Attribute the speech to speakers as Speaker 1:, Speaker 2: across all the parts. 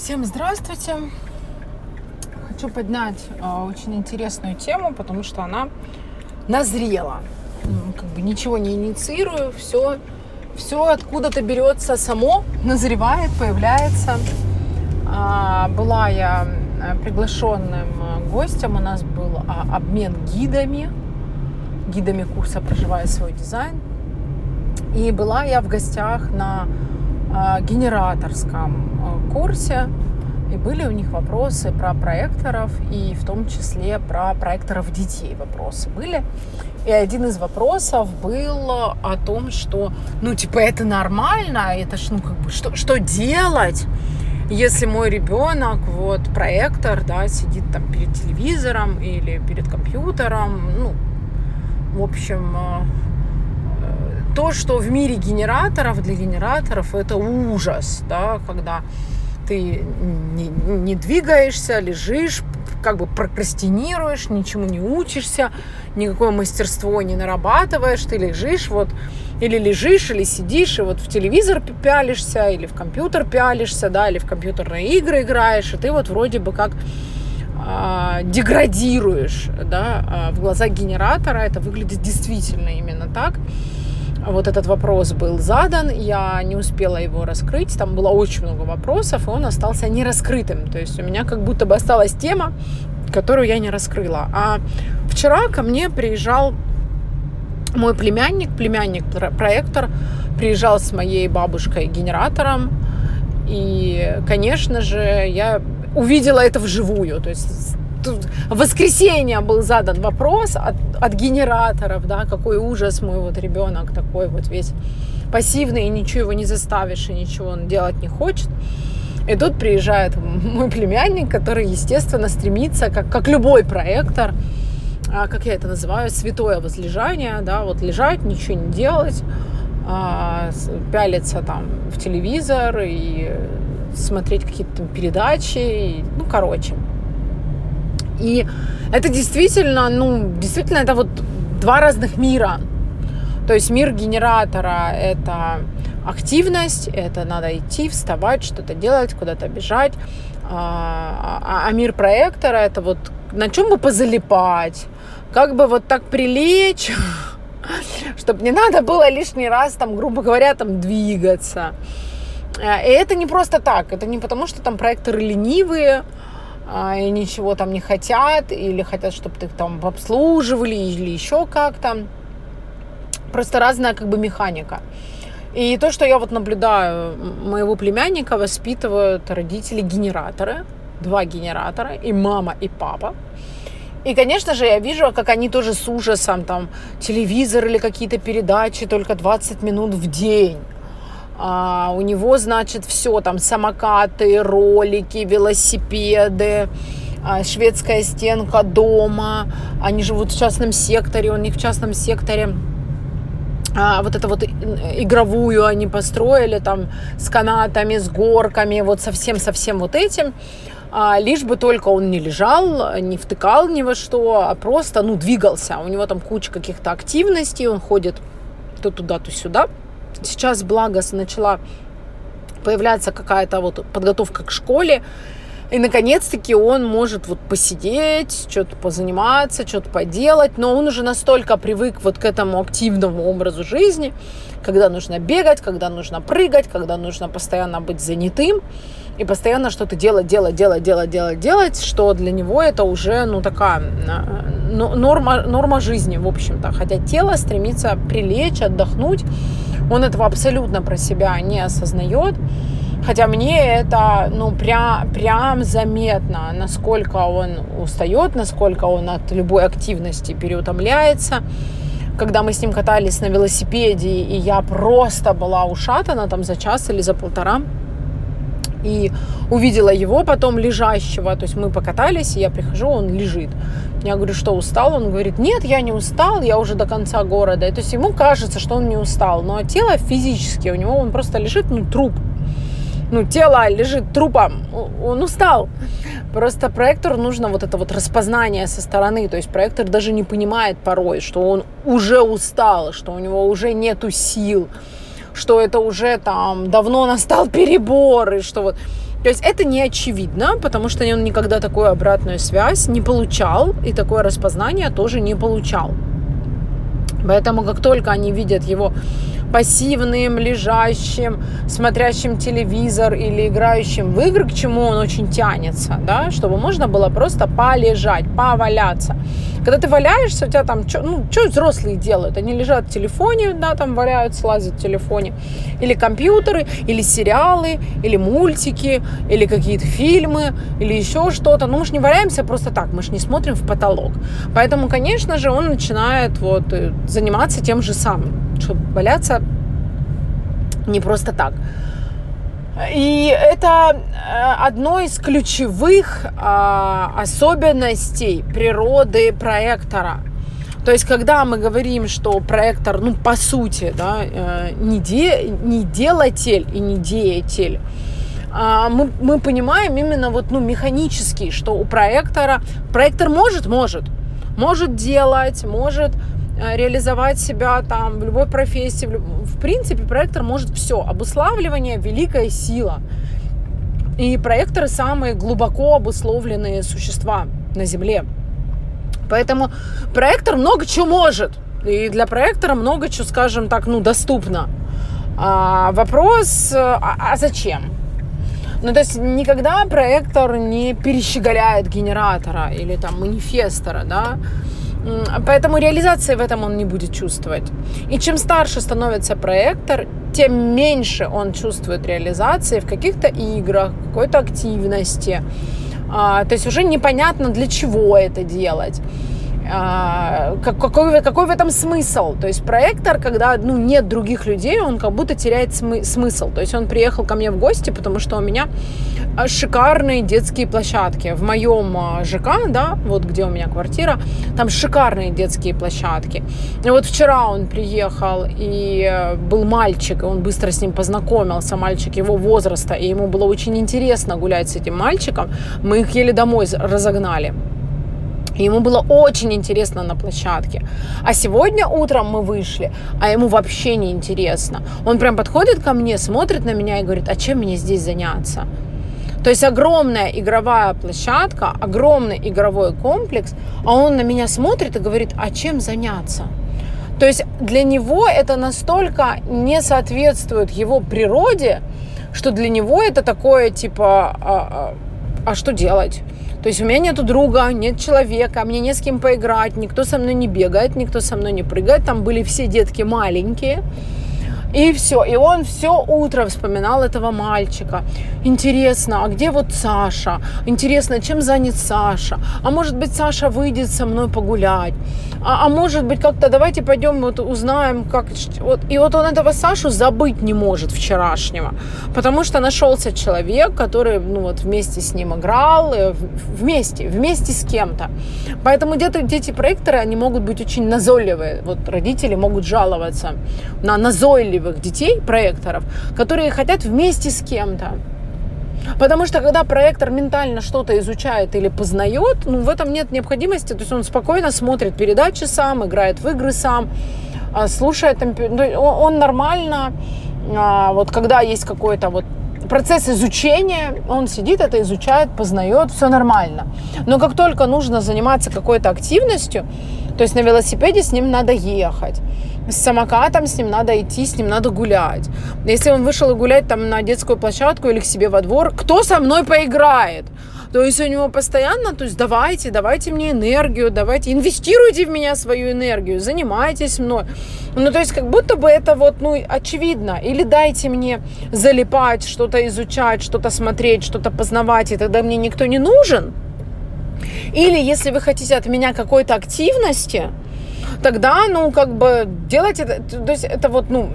Speaker 1: Всем здравствуйте! Хочу поднять э, очень интересную тему, потому что она назрела. Как бы ничего не инициирую, все, все откуда-то берется само, назревает, появляется. А, была я э, приглашенным э, гостем, у нас был а, обмен гидами, гидами курса «Проживая свой дизайн». И была я в гостях на а, генераторском а, курсе. И были у них вопросы про проекторов, и в том числе про проекторов детей вопросы были. И один из вопросов был о том, что, ну, типа, это нормально, это ж, ну, как бы, что, что делать, если мой ребенок, вот, проектор, да, сидит там перед телевизором или перед компьютером, ну, в общем, а, то, что в мире генераторов, для генераторов это ужас, да, когда ты не, не двигаешься, лежишь, как бы прокрастинируешь, ничему не учишься, никакое мастерство не нарабатываешь, ты лежишь вот, или лежишь, или сидишь, и вот в телевизор пялишься, или в компьютер пялишься, да, или в компьютерные игры играешь, и ты вот вроде бы как э, деградируешь, да, э, в глазах генератора. Это выглядит действительно именно так вот этот вопрос был задан, я не успела его раскрыть, там было очень много вопросов, и он остался нераскрытым. То есть у меня как будто бы осталась тема, которую я не раскрыла. А вчера ко мне приезжал мой племянник, племянник-проектор, приезжал с моей бабушкой-генератором, и, конечно же, я увидела это вживую. То есть в воскресенье был задан вопрос от, от генераторов, да, какой ужас мой вот ребенок такой вот весь пассивный, и ничего его не заставишь, и ничего он делать не хочет. И тут приезжает мой племянник, который, естественно, стремится, как, как любой проектор, а, как я это называю, святое возлежание, да, вот лежать, ничего не делать, а, пялиться там в телевизор и смотреть какие-то передачи, и, ну, короче, и это действительно, ну, действительно, это вот два разных мира. То есть мир генератора – это активность, это надо идти, вставать, что-то делать, куда-то бежать. А, а, а мир проектора – это вот на чем бы позалипать, как бы вот так прилечь, чтобы не надо было лишний раз, там, грубо говоря, там двигаться. Э, и это не просто так, это не потому, что там проекторы ленивые, и ничего там не хотят, или хотят, чтобы ты их там обслуживали, или еще как-то. Просто разная как бы механика. И то, что я вот наблюдаю, моего племянника воспитывают родители-генераторы, два генератора, и мама, и папа. И, конечно же, я вижу, как они тоже с ужасом, там, телевизор или какие-то передачи только 20 минут в день. А, у него, значит, все там самокаты, ролики, велосипеды, а, шведская стенка дома. Они живут в частном секторе, у них в частном секторе а, вот это вот игровую они построили там с канатами, с горками, вот совсем-совсем вот этим. А, лишь бы только он не лежал, не втыкал ни во что, а просто, ну, двигался. У него там куча каких-то активностей, он ходит то туда, то сюда. Сейчас, благо, начала появляться какая-то вот подготовка к школе, и, наконец-таки, он может вот посидеть, что-то позаниматься, что-то поделать, но он уже настолько привык вот к этому активному образу жизни, когда нужно бегать, когда нужно прыгать, когда нужно постоянно быть занятым и постоянно что-то делать, делать, делать, делать, делать, делать, что для него это уже, ну, такая норма, норма жизни, в общем-то. Хотя тело стремится прилечь, отдохнуть, он этого абсолютно про себя не осознает. Хотя мне это, ну, прям, прям заметно, насколько он устает, насколько он от любой активности переутомляется. Когда мы с ним катались на велосипеде, и я просто была ушатана там за час или за полтора, и увидела его потом лежащего, то есть мы покатались, и я прихожу, он лежит. Я говорю, что устал? Он говорит, нет, я не устал, я уже до конца города. И, то есть ему кажется, что он не устал, но тело физически, у него он просто лежит, ну, труп. Ну, тело лежит трупом, он устал. Просто проектору нужно вот это вот распознание со стороны. То есть проектор даже не понимает порой, что он уже устал, что у него уже нету сил что это уже там давно настал перебор, и что вот То есть это не очевидно, потому что он никогда такую обратную связь не получал, и такое распознание тоже не получал. Поэтому как только они видят его пассивным, лежащим, смотрящим телевизор или играющим в игры, к чему он очень тянется, да, чтобы можно было просто полежать, поваляться. Когда ты валяешься, у тебя там, ну, что взрослые делают? Они лежат в телефоне, да, там валяются, лазят в телефоне. Или компьютеры, или сериалы, или мультики, или какие-то фильмы, или еще что-то. Ну, мы же не валяемся просто так, мы же не смотрим в потолок. Поэтому, конечно же, он начинает вот э, заниматься тем же самым, чтобы валяться не просто так. И это э, одно из ключевых а, особенностей природы проектора. То есть, когда мы говорим, что проектор, ну, по сути, да, э, не, де, не делатель и не деятель, а, мы, мы понимаем именно вот, ну, механически, что у проектора, проектор может, может, может делать, может реализовать себя там в любой профессии. В принципе, проектор может все. Обуславливание – великая сила. И проекторы самые глубоко обусловленные существа на Земле. Поэтому проектор много чего может. И для проектора много чего, скажем так, ну, доступно. А, вопрос, а, а зачем? Ну, то есть никогда проектор не перещеголяет генератора или там манифестора, да, Поэтому реализации в этом он не будет чувствовать. И чем старше становится проектор, тем меньше он чувствует реализации в каких-то играх, какой-то активности. А, то есть уже непонятно, для чего это делать. А, какой, какой в этом смысл? То есть проектор, когда ну, нет других людей, он как будто теряет смы- смысл. То есть он приехал ко мне в гости, потому что у меня а, шикарные детские площадки. В моем а, ЖК, да, вот где у меня квартира, там шикарные детские площадки. И вот вчера он приехал, и э, был мальчик, и он быстро с ним познакомился, мальчик его возраста, и ему было очень интересно гулять с этим мальчиком. Мы их еле домой разогнали. Ему было очень интересно на площадке. А сегодня утром мы вышли, а ему вообще не интересно. Он прям подходит ко мне, смотрит на меня и говорит, а чем мне здесь заняться? То есть огромная игровая площадка, огромный игровой комплекс, а он на меня смотрит и говорит, а чем заняться? То есть для него это настолько не соответствует его природе, что для него это такое типа, а, а, а что делать? То есть у меня нету друга, нет человека, мне не с кем поиграть, никто со мной не бегает, никто со мной не прыгает. Там были все детки маленькие. И все. И он все утро вспоминал этого мальчика. Интересно, а где вот Саша? Интересно, чем занят Саша? А может быть, Саша выйдет со мной погулять? А, а может быть, как-то давайте пойдем вот узнаем, как... Вот. И вот он этого Сашу забыть не может вчерашнего. Потому что нашелся человек, который ну, вот вместе с ним играл, э, вместе, вместе с кем-то. Поэтому где-то дети проекторы, они могут быть очень назойливые. Вот родители могут жаловаться на назойливость талантливых детей, проекторов, которые хотят вместе с кем-то. Потому что когда проектор ментально что-то изучает или познает, ну, в этом нет необходимости. То есть он спокойно смотрит передачи сам, играет в игры сам, а, слушает, он нормально, а, вот когда есть какой-то вот процесс изучения, он сидит, это изучает, познает, все нормально. Но как только нужно заниматься какой-то активностью, то есть на велосипеде с ним надо ехать, с самокатом с ним надо идти, с ним надо гулять. Если он вышел гулять там на детскую площадку или к себе во двор, кто со мной поиграет? То есть у него постоянно, то есть давайте, давайте мне энергию, давайте, инвестируйте в меня свою энергию, занимайтесь мной. Ну, то есть как будто бы это вот, ну, очевидно. Или дайте мне залипать, что-то изучать, что-то смотреть, что-то познавать, и тогда мне никто не нужен. Или если вы хотите от меня какой-то активности, тогда, ну, как бы делать это, то есть это вот, ну,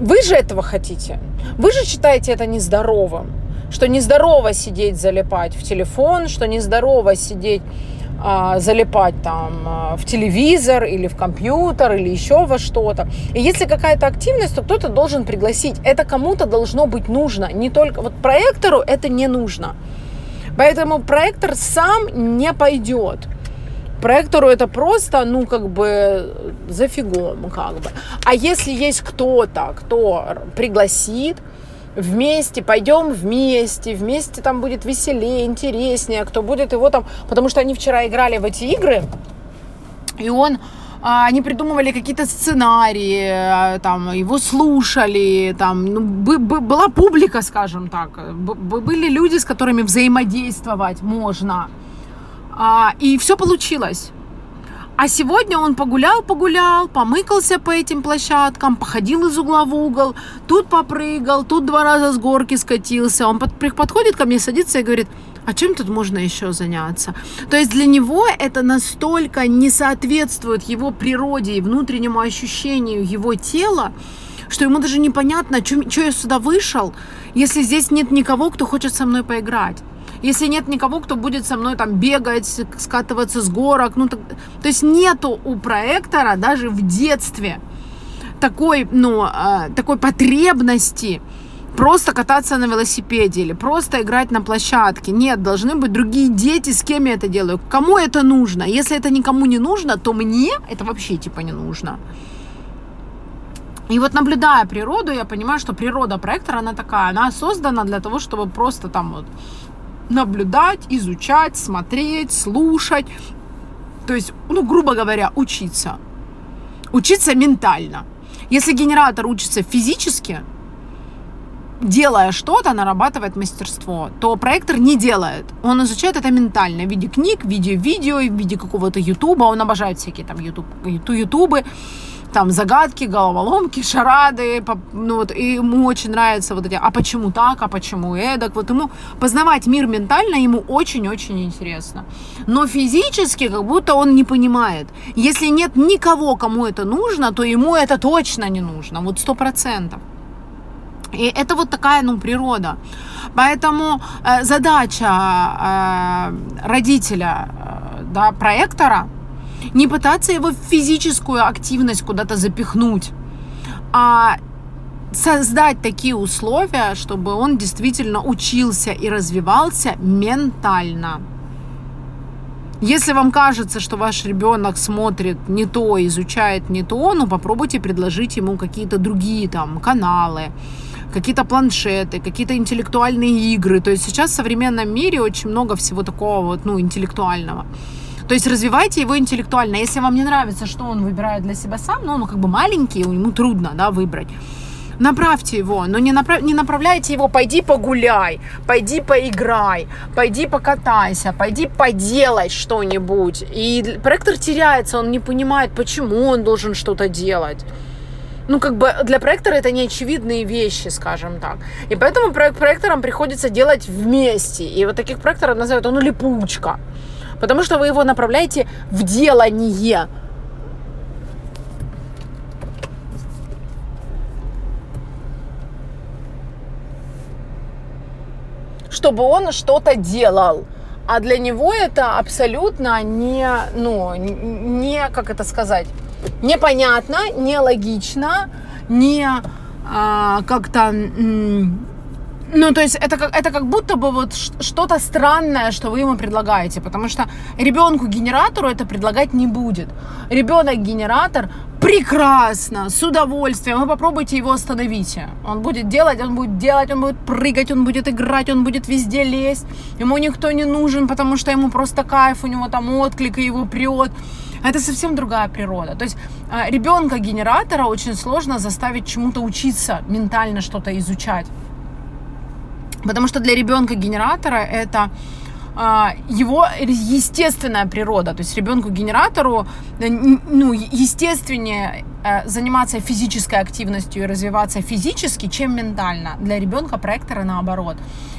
Speaker 1: вы же этого хотите. Вы же считаете это нездоровым. Что нездорово сидеть, залипать в телефон, что нездорово сидеть а, залипать там а, в телевизор или в компьютер или еще во что-то. И если какая-то активность, то кто-то должен пригласить. Это кому-то должно быть нужно. Не только вот проектору это не нужно. Поэтому проектор сам не пойдет проектору это просто, ну, как бы зафигом, как бы. А если есть кто-то, кто пригласит, вместе, пойдем вместе, вместе там будет веселее, интереснее, кто будет его там, потому что они вчера играли в эти игры, и он а, они придумывали какие-то сценарии, а, там, его слушали, там, ну, была публика, скажем так, были люди, с которыми взаимодействовать можно. А, и все получилось. А сегодня он погулял, погулял, помыкался по этим площадкам, походил из угла в угол, тут попрыгал, тут два раза с горки скатился. Он подходит ко мне, садится и говорит, а чем тут можно еще заняться? То есть для него это настолько не соответствует его природе и внутреннему ощущению его тела, что ему даже непонятно, что я сюда вышел, если здесь нет никого, кто хочет со мной поиграть. Если нет никого, кто будет со мной там бегать, скатываться с горок, ну, так, то есть нету у проектора даже в детстве такой, ну, э, такой потребности просто кататься на велосипеде или просто играть на площадке. Нет, должны быть другие дети, с кем я это делаю. Кому это нужно? Если это никому не нужно, то мне это вообще типа не нужно. И вот наблюдая природу, я понимаю, что природа проектора, она такая, она создана для того, чтобы просто там вот наблюдать, изучать, смотреть, слушать. То есть, ну, грубо говоря, учиться. Учиться ментально. Если генератор учится физически, делая что-то, нарабатывает мастерство, то проектор не делает. Он изучает это ментально в виде книг, в виде видео, в виде какого-то ютуба. Он обожает всякие там ютуб, ютубы, там загадки, головоломки, шарады, ну вот, и ему очень нравится вот эти, а почему так, а почему эдак, вот ему познавать мир ментально ему очень-очень интересно. Но физически как будто он не понимает. Если нет никого, кому это нужно, то ему это точно не нужно, вот сто процентов. И это вот такая, ну, природа. Поэтому э, задача э, родителя, э, да, проектора, не пытаться его физическую активность куда-то запихнуть, а создать такие условия, чтобы он действительно учился и развивался ментально. Если вам кажется, что ваш ребенок смотрит не то, изучает не то, ну попробуйте предложить ему какие-то другие там каналы, какие-то планшеты, какие-то интеллектуальные игры. То есть сейчас в современном мире очень много всего такого вот, ну, интеллектуального. То есть развивайте его интеллектуально. Если вам не нравится, что он выбирает для себя сам, ну, он как бы маленький, ему трудно, да, выбрать. Направьте его, но не, направ... не направляйте его, пойди погуляй, пойди поиграй, пойди покатайся, пойди поделай что-нибудь. И проектор теряется, он не понимает, почему он должен что-то делать ну, как бы для проектора это неочевидные вещи, скажем так. И поэтому проект проекторам приходится делать вместе. И вот таких проекторов называют, ну, липучка. Потому что вы его направляете в делание. Чтобы он что-то делал. А для него это абсолютно не, ну, не, как это сказать, непонятно, нелогично, не а, как-то... Ну, то есть это как, это как будто бы вот что-то странное, что вы ему предлагаете, потому что ребенку-генератору это предлагать не будет. Ребенок-генератор прекрасно, с удовольствием, вы попробуйте его остановить. Он будет делать, он будет делать, он будет прыгать, он будет играть, он будет везде лезть. Ему никто не нужен, потому что ему просто кайф, у него там отклик, и его прет. Это совсем другая природа. То есть а, ребенка генератора очень сложно заставить чему-то учиться, ментально что-то изучать. Потому что для ребенка генератора это а, его естественная природа, то есть ребенку генератору э, ну, естественнее заниматься физической активностью и развиваться физически, чем ментально. Для ребенка проектора наоборот.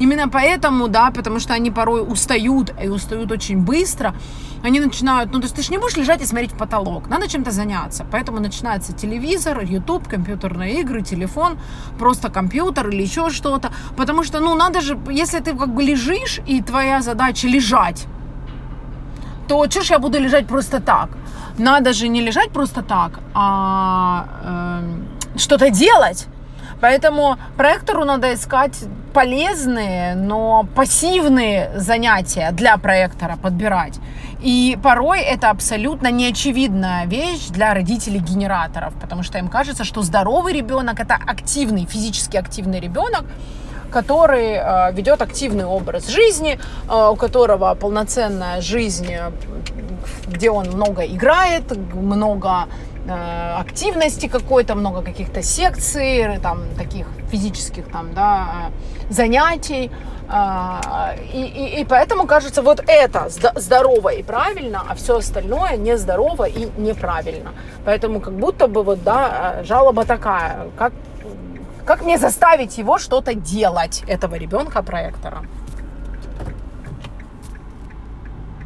Speaker 1: Именно поэтому, да, потому что они порой устают, и устают очень быстро, они начинают, ну, то есть ты же не будешь лежать и смотреть в потолок, надо чем-то заняться. Поэтому начинается телевизор, YouTube, компьютерные игры, телефон, просто компьютер или еще что-то. Потому что, ну, надо же, если ты как бы лежишь, и твоя задача лежать, то что ж я буду лежать просто так? Надо же не лежать просто так, а э, что-то делать. Поэтому проектору надо искать полезные, но пассивные занятия для проектора подбирать. И порой это абсолютно неочевидная вещь для родителей генераторов, потому что им кажется, что здоровый ребенок это активный, физически активный ребенок, который э, ведет активный образ жизни, э, у которого полноценная жизнь, э, где он много играет, много э, активности какой-то, много каких-то секций, там таких физических там, да, э, занятий. Э, и, и, и поэтому кажется, вот это здорово и правильно, а все остальное нездорово и неправильно. Поэтому как будто бы вот, да, жалоба такая, как как мне заставить его что-то делать, этого ребенка проектора?